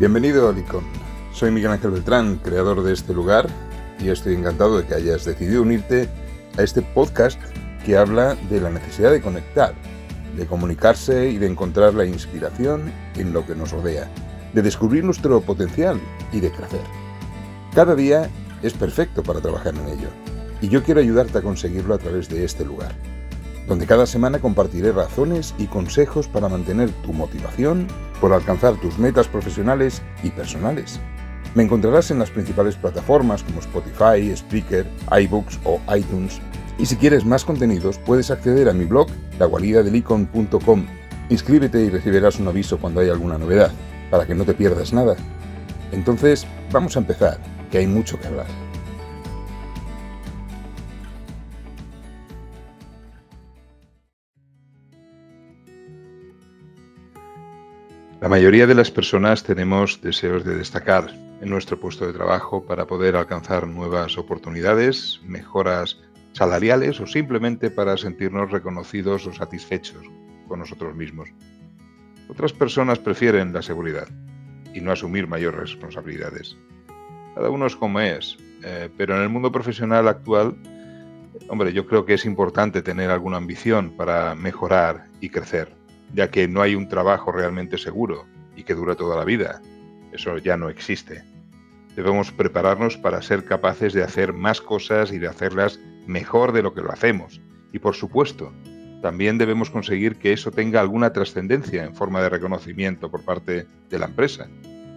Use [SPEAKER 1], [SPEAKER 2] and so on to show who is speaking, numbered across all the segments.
[SPEAKER 1] Bienvenido a Licon. Soy Miguel Ángel Beltrán, creador de este lugar, y estoy encantado de que hayas decidido unirte a este podcast que habla de la necesidad de conectar, de comunicarse y de encontrar la inspiración en lo que nos rodea, de descubrir nuestro potencial y de crecer. Cada día es perfecto para trabajar en ello, y yo quiero ayudarte a conseguirlo a través de este lugar, donde cada semana compartiré razones y consejos para mantener tu motivación por alcanzar tus metas profesionales y personales. Me encontrarás en las principales plataformas como Spotify, Spreaker, iBooks o iTunes. Y si quieres más contenidos, puedes acceder a mi blog, laguaridadelicon.com. Inscríbete y recibirás un aviso cuando haya alguna novedad, para que no te pierdas nada. Entonces, vamos a empezar, que hay mucho que hablar. La mayoría de las personas tenemos deseos de destacar en nuestro puesto de trabajo para poder alcanzar nuevas oportunidades, mejoras salariales o simplemente para sentirnos reconocidos o satisfechos con nosotros mismos. Otras personas prefieren la seguridad y no asumir mayores responsabilidades. Cada uno es como es, eh, pero en el mundo profesional actual, hombre, yo creo que es importante tener alguna ambición para mejorar y crecer ya que no hay un trabajo realmente seguro y que dura toda la vida. Eso ya no existe. Debemos prepararnos para ser capaces de hacer más cosas y de hacerlas mejor de lo que lo hacemos. Y por supuesto, también debemos conseguir que eso tenga alguna trascendencia en forma de reconocimiento por parte de la empresa.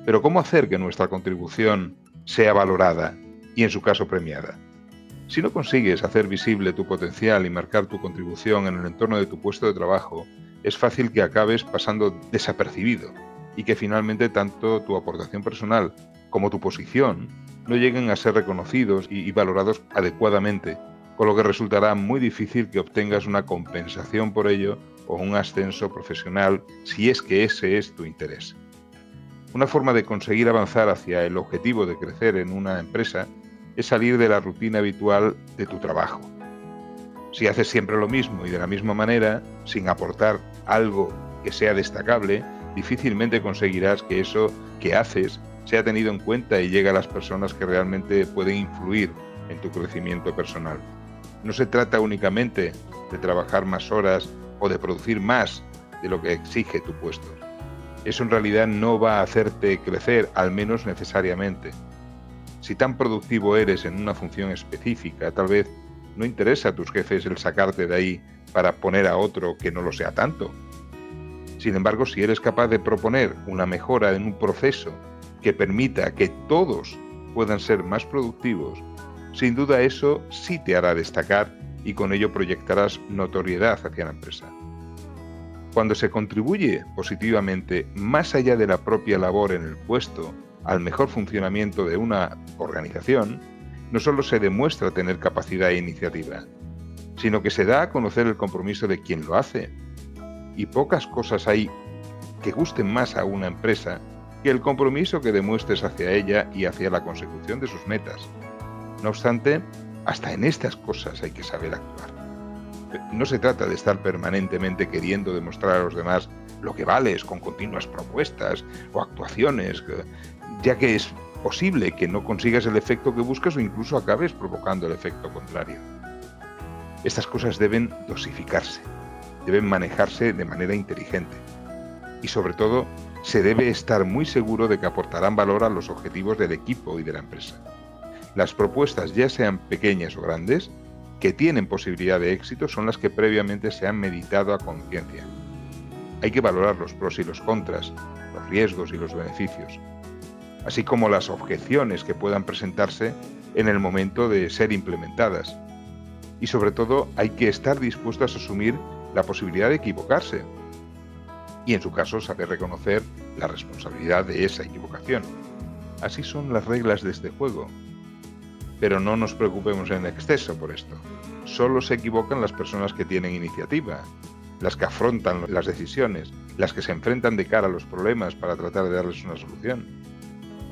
[SPEAKER 1] Pero ¿cómo hacer que nuestra contribución sea valorada y en su caso premiada? Si no consigues hacer visible tu potencial y marcar tu contribución en el entorno de tu puesto de trabajo, es fácil que acabes pasando desapercibido y que finalmente tanto tu aportación personal como tu posición no lleguen a ser reconocidos y, valorados adecuadamente, con lo que resultará muy difícil que obtengas una compensación por ello o un ascenso profesional si es que ese es tu interés. Una forma de conseguir avanzar hacia el objetivo de crecer en una empresa es salir de la rutina habitual de tu trabajo si haces siempre lo mismo y de la misma manera, sin aportar algo que sea destacable, difícilmente conseguirás que eso que haces sea tenido en cuenta y llegue a las personas que realmente pueden influir en tu crecimiento personal. No se trata únicamente de trabajar más horas o de producir más de lo que exige tu puesto. Eso en realidad no va a hacerte crecer, al menos necesariamente. Si tan productivo eres en una función específica, tal vez no interesa a tus jefes el sacarte de ahí para poner a otro que no lo sea tanto. Sin embargo, si eres capaz de proponer una mejora en un proceso que permita que todos puedan ser más productivos, sin duda eso sí te hará destacar y con ello proyectarás notoriedad hacia la empresa. Cuando se contribuye positivamente más allá de la propia labor en el puesto al mejor funcionamiento de una organización, no solo se demuestra tener capacidad e iniciativa, sino que se da a conocer el compromiso de quien lo hace. Y pocas cosas hay que gusten más a una empresa que el compromiso que demuestres hacia ella y hacia la consecución de sus metas. No obstante, hasta en estas cosas hay que saber actuar. No se trata de estar permanentemente queriendo demostrar a los demás lo que vales con continuas propuestas o actuaciones, ya que es posible que no consigas el efecto que buscas o incluso acabes provocando el efecto contrario. Estas cosas deben dosificarse, deben manejarse de manera inteligente y sobre todo se debe estar muy seguro de que aportarán valor a los objetivos del equipo y de la empresa. Las propuestas, ya sean pequeñas o grandes, que tienen posibilidad de éxito son las que previamente se han meditado a conciencia. Hay que valorar los pros y los contras, los riesgos y los beneficios, así como las objeciones que puedan presentarse en el momento de ser implementadas. Y sobre todo hay que estar dispuestos a asumir la posibilidad de equivocarse y en su caso saber reconocer la responsabilidad de esa equivocación. Así son las reglas de este juego. Pero no nos preocupemos en exceso por esto. Solo se equivocan las personas que tienen iniciativa, las que afrontan las decisiones, las que se enfrentan de cara a los problemas para tratar de darles una solución.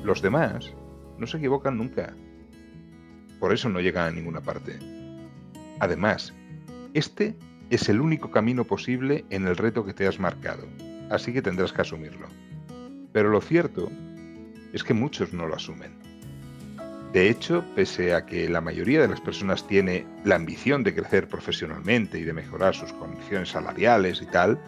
[SPEAKER 1] Los demás no se equivocan nunca. Por eso no llegan a ninguna parte. Además, este es el único camino posible en el reto que te has marcado, así que tendrás que asumirlo. Pero lo cierto es que muchos no lo asumen. De hecho, pese a que la mayoría de las personas tiene la ambición de crecer profesionalmente y de mejorar sus condiciones salariales y tal,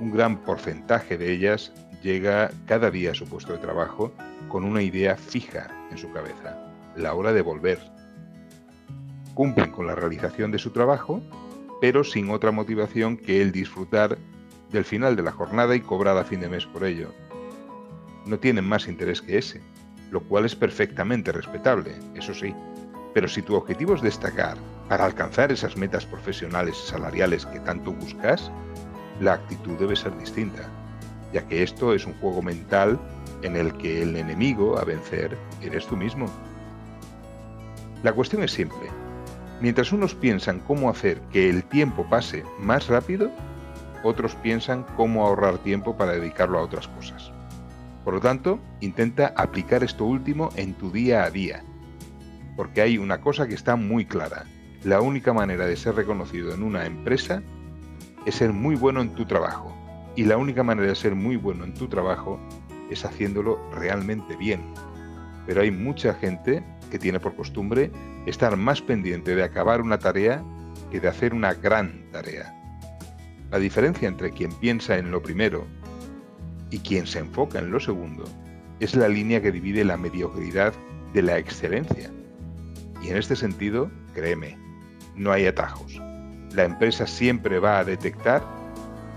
[SPEAKER 1] un gran porcentaje de ellas llega cada día a su puesto de trabajo con una idea fija en su cabeza, la hora de volver. Cumplen con la realización de su trabajo, pero sin otra motivación que el disfrutar del final de la jornada y cobrar a fin de mes por ello. No tienen más interés que ese, lo cual es perfectamente respetable, eso sí. Pero si tu objetivo es destacar para alcanzar esas metas profesionales y salariales que tanto buscas, la actitud debe ser distinta, ya que esto es un juego mental en el que el enemigo a vencer eres tú mismo. La cuestión es simple. Mientras unos piensan cómo hacer que el tiempo pase más rápido, otros piensan cómo ahorrar tiempo para dedicarlo a otras cosas. Por lo tanto, intenta aplicar esto último en tu día a día, porque hay una cosa que está muy clara. La única manera de ser reconocido en una empresa es ser muy bueno en tu trabajo. Y la única manera de ser muy bueno en tu trabajo es haciéndolo realmente bien. Pero hay mucha gente que tiene por costumbre estar más pendiente de acabar una tarea que de hacer una gran tarea. La diferencia entre quien piensa en lo primero y quien se enfoca en lo segundo es la línea que divide la mediocridad de la excelencia. Y en este sentido, créeme, no hay atajos la empresa siempre va a detectar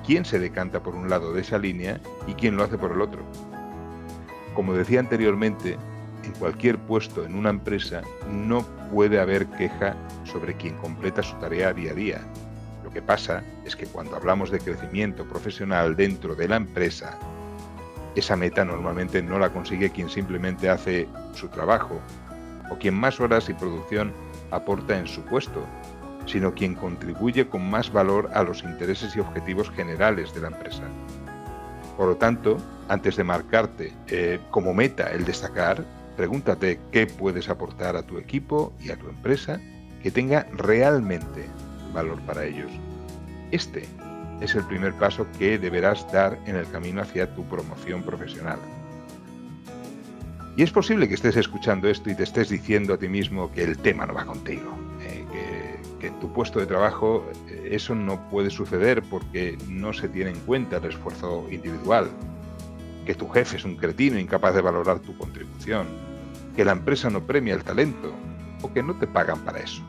[SPEAKER 1] quién se decanta por un lado de esa línea y quién lo hace por el otro. Como decía anteriormente, en cualquier puesto en una empresa no puede haber queja sobre quien completa su tarea día a día. Lo que pasa es que cuando hablamos de crecimiento profesional dentro de la empresa, esa meta normalmente no la consigue quien simplemente hace su trabajo o quien más horas y producción aporta en su puesto, sino quien contribuye con más valor a los intereses y objetivos generales de la empresa. Por lo tanto, antes de marcarte eh, como meta el destacar, pregúntate qué puedes aportar a tu equipo y a tu empresa que tenga realmente valor para ellos. Este es el primer paso que deberás dar en el camino hacia tu promoción profesional. Y es posible que estés escuchando esto y te estés diciendo a ti mismo que el tema no va contigo, en tu puesto de trabajo eh, eso no puede suceder porque no se tiene en cuenta el esfuerzo individual, que tu jefe es un cretino incapaz de valorar tu contribución, que la empresa no premia el talento o que no te pagan para eso.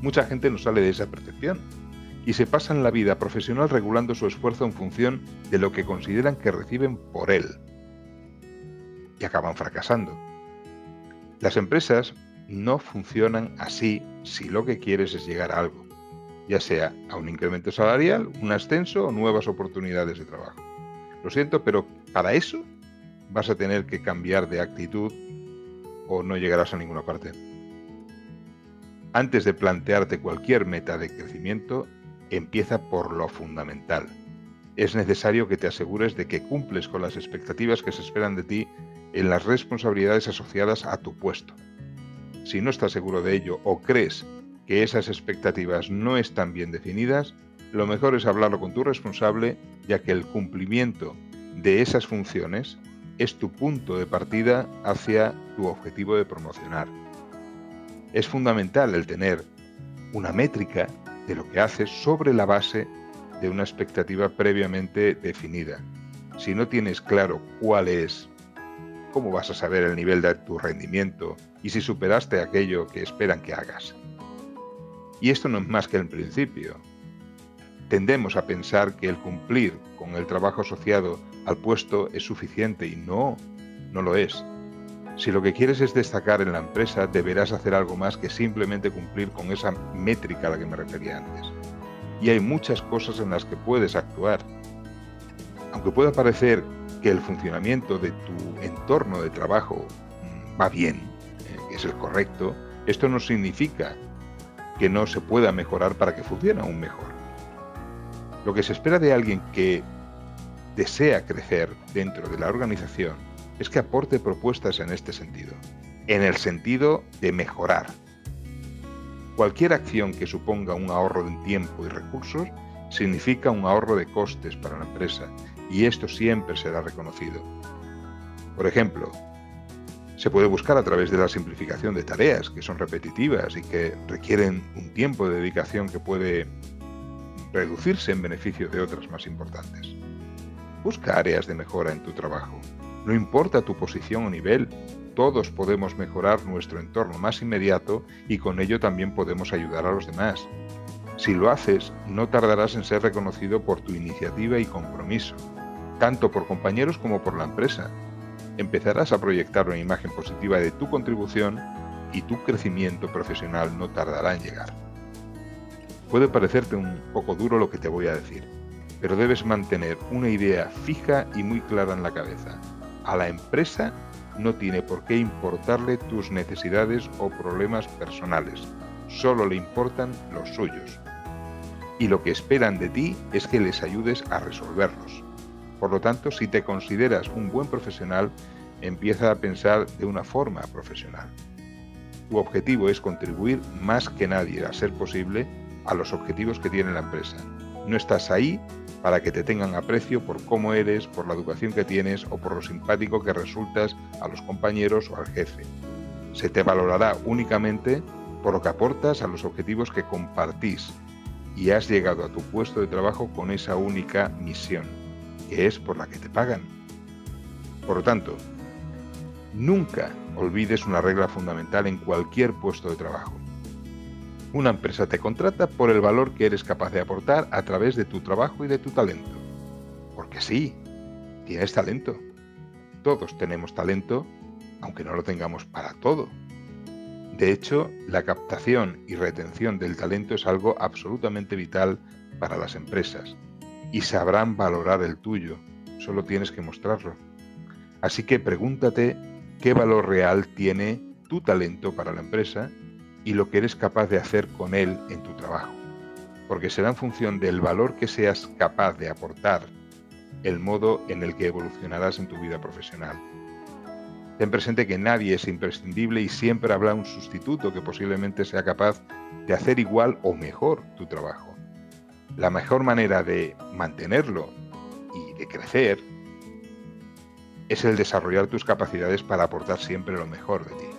[SPEAKER 1] Mucha gente no sale de esa percepción y se pasan la vida profesional regulando su esfuerzo en función de lo que consideran que reciben por él y acaban fracasando. Las empresas no funcionan así si lo que quieres es llegar a algo, ya sea a un incremento salarial, un ascenso o nuevas oportunidades de trabajo. Lo siento, pero para eso vas a tener que cambiar de actitud o no llegarás a ninguna parte. Antes de plantearte cualquier meta de crecimiento, empieza por lo fundamental. Es necesario que te asegures de que cumples con las expectativas que se esperan de ti en las responsabilidades asociadas a tu puesto si no estás seguro de ello o crees que esas expectativas no están bien definidas, lo mejor es hablarlo con tu responsable, ya que el cumplimiento de esas funciones es tu punto de partida hacia tu objetivo de promocionar. Es fundamental el tener una métrica de lo que haces sobre la base de una expectativa previamente definida. Si no tienes claro cuál es ¿cómo vas a saber el nivel de tu rendimiento y si superaste aquello que esperan que hagas? Y esto no es más que el principio. Tendemos a pensar que el cumplir con el trabajo asociado al puesto es suficiente y no, no lo es. Si lo que quieres es destacar en la empresa, deberás hacer algo más que simplemente cumplir con esa métrica a la que me refería antes. Y hay muchas cosas en las que puedes actuar. Aunque pueda parecer que el funcionamiento de tu entorno de trabajo mm, va bien, eh, es el correcto, esto no significa que no se pueda mejorar para que funcione aún mejor. Lo que se espera de alguien que desea crecer dentro de la organización es que aporte propuestas en este sentido, en el sentido de mejorar. Cualquier acción que suponga un ahorro de tiempo y recursos significa un ahorro de costes para la empresa y esto siempre será reconocido. Por ejemplo, se puede buscar a través de la simplificación de tareas que son repetitivas y que requieren un tiempo de dedicación que puede reducirse en beneficio de otras más importantes. Busca áreas de mejora en tu trabajo. No importa tu posición o nivel, todos podemos mejorar nuestro entorno más inmediato y con ello también podemos ayudar a los demás. Si lo haces, no tardarás en ser reconocido por tu iniciativa y compromiso, tanto por compañeros como por la empresa, empezarás a proyectar una imagen positiva de tu contribución y tu crecimiento profesional no tardará en llegar. Puede parecerte un poco duro lo que te voy a decir, pero debes mantener una idea fija y muy clara en la cabeza. A la empresa no tiene por qué importarle tus necesidades o problemas personales, solo le importan los suyos. Y lo que esperan de ti es que les ayudes a resolverlos. Por lo tanto, si te consideras un buen profesional, empieza a pensar de una forma profesional. Tu objetivo es contribuir más que nadie, a ser posible, a los objetivos que tiene la empresa. No estás ahí para que te tengan aprecio por cómo eres, por la educación que tienes o por lo simpático que resultas a los compañeros o al jefe. Se te valorará únicamente por lo que aportas a los objetivos que compartís y has llegado a tu puesto de trabajo con esa única misión que es por la que te pagan. Por lo tanto, nunca olvides una regla fundamental en cualquier puesto de trabajo. Una empresa te contrata por el valor que eres capaz de aportar a través de tu trabajo y de tu talento. Porque sí, tienes talento. Todos tenemos talento, aunque no lo tengamos para todo. De hecho, la captación y retención del talento es algo absolutamente vital para las empresas y sabrán valorar el tuyo. Solo tienes que mostrarlo. Así que pregúntate qué valor real tiene tu talento para la empresa y lo que eres capaz de hacer con él en tu trabajo. Porque será en función del valor que seas capaz de aportar el modo en el que evolucionarás en tu vida profesional. Ten presente que nadie es imprescindible y siempre habrá un sustituto que posiblemente sea capaz de hacer igual o mejor tu trabajo. La mejor manera de mantenerlo y de crecer es el desarrollar tus capacidades para aportar siempre lo mejor de ti.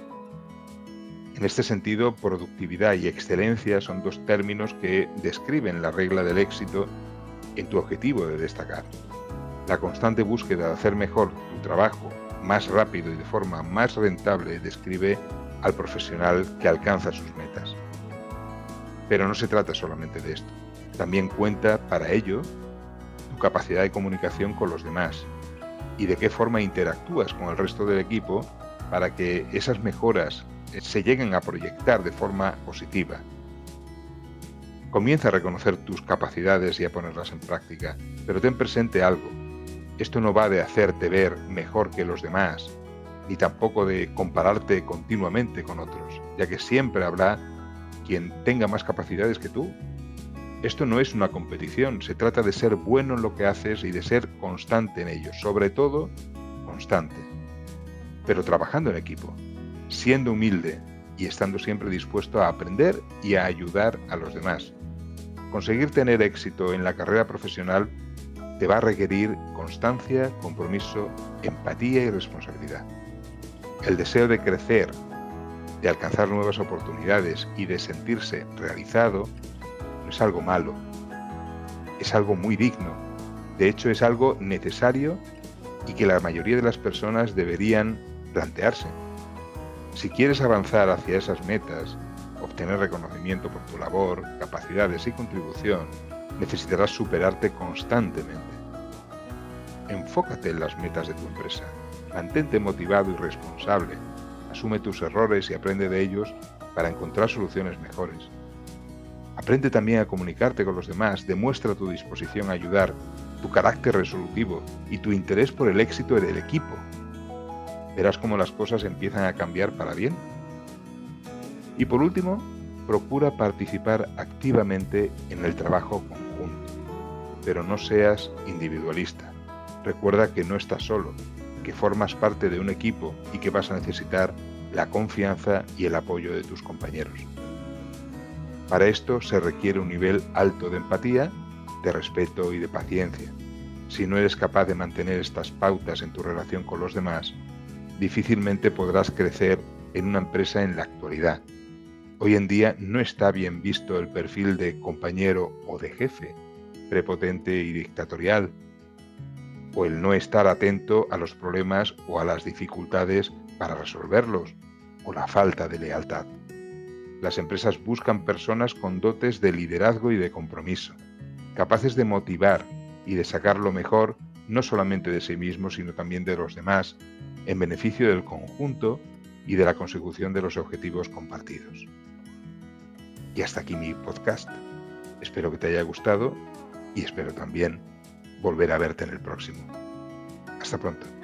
[SPEAKER 1] En este sentido, productividad y excelencia son dos términos que describen la regla del éxito en tu objetivo de destacar. La constante búsqueda de hacer mejor tu trabajo más rápido y de forma más rentable describe al profesional que alcanza sus metas. Pero no se trata solamente de esto. También cuenta para ello tu capacidad de comunicación con los demás y de qué forma interactúas con el resto del equipo para que esas mejoras se lleguen a proyectar de forma positiva. Comienza a reconocer tus capacidades y a ponerlas en práctica, pero ten presente algo. Esto no va de hacerte ver mejor que los demás, ni tampoco de compararte continuamente con otros, ya que siempre habrá quien tenga más capacidades que tú esto no es una competición, se trata de ser bueno en lo que haces y de ser constante en ello, sobre todo constante, pero trabajando en equipo, siendo humilde y estando siempre dispuesto a aprender y a ayudar a los demás. Conseguir tener éxito en la carrera profesional te va a requerir constancia, compromiso, empatía y responsabilidad. El deseo de crecer, de alcanzar nuevas oportunidades y de sentirse realizado es algo malo, es algo muy digno. De hecho, es algo necesario y que la mayoría de las personas deberían plantearse. Si quieres avanzar hacia esas metas, obtener reconocimiento por tu labor, capacidades y contribución, necesitarás superarte constantemente. Enfócate en las metas de tu empresa. Mantente motivado y responsable. Asume tus errores y aprende de ellos para encontrar soluciones mejores. Aprende también a comunicarte con los demás, demuestra tu disposición a ayudar, tu carácter resolutivo y tu interés por el éxito del equipo. Verás cómo las cosas empiezan a cambiar para bien. Y por último, procura participar activamente en el trabajo conjunto, pero no seas individualista. Recuerda que no estás solo, que formas parte de un equipo y que vas a necesitar la confianza y el apoyo de tus compañeros. Para esto se requiere un nivel alto de empatía, de respeto y de paciencia. Si no eres capaz de mantener estas pautas en tu relación con los demás, difícilmente podrás crecer en una empresa en la actualidad. Hoy en día no está bien visto el perfil de compañero o de jefe, prepotente y dictatorial, o el no estar atento a los problemas o a las dificultades para resolverlos, o la falta de lealtad. Las empresas buscan personas con dotes de liderazgo y de compromiso, capaces de motivar y de sacar lo mejor no solamente de sí mismos, sino también de los demás, en beneficio del conjunto y de la consecución de los objetivos compartidos. Y hasta aquí mi podcast. Espero que te haya gustado y espero también volver a verte en el próximo. Hasta pronto.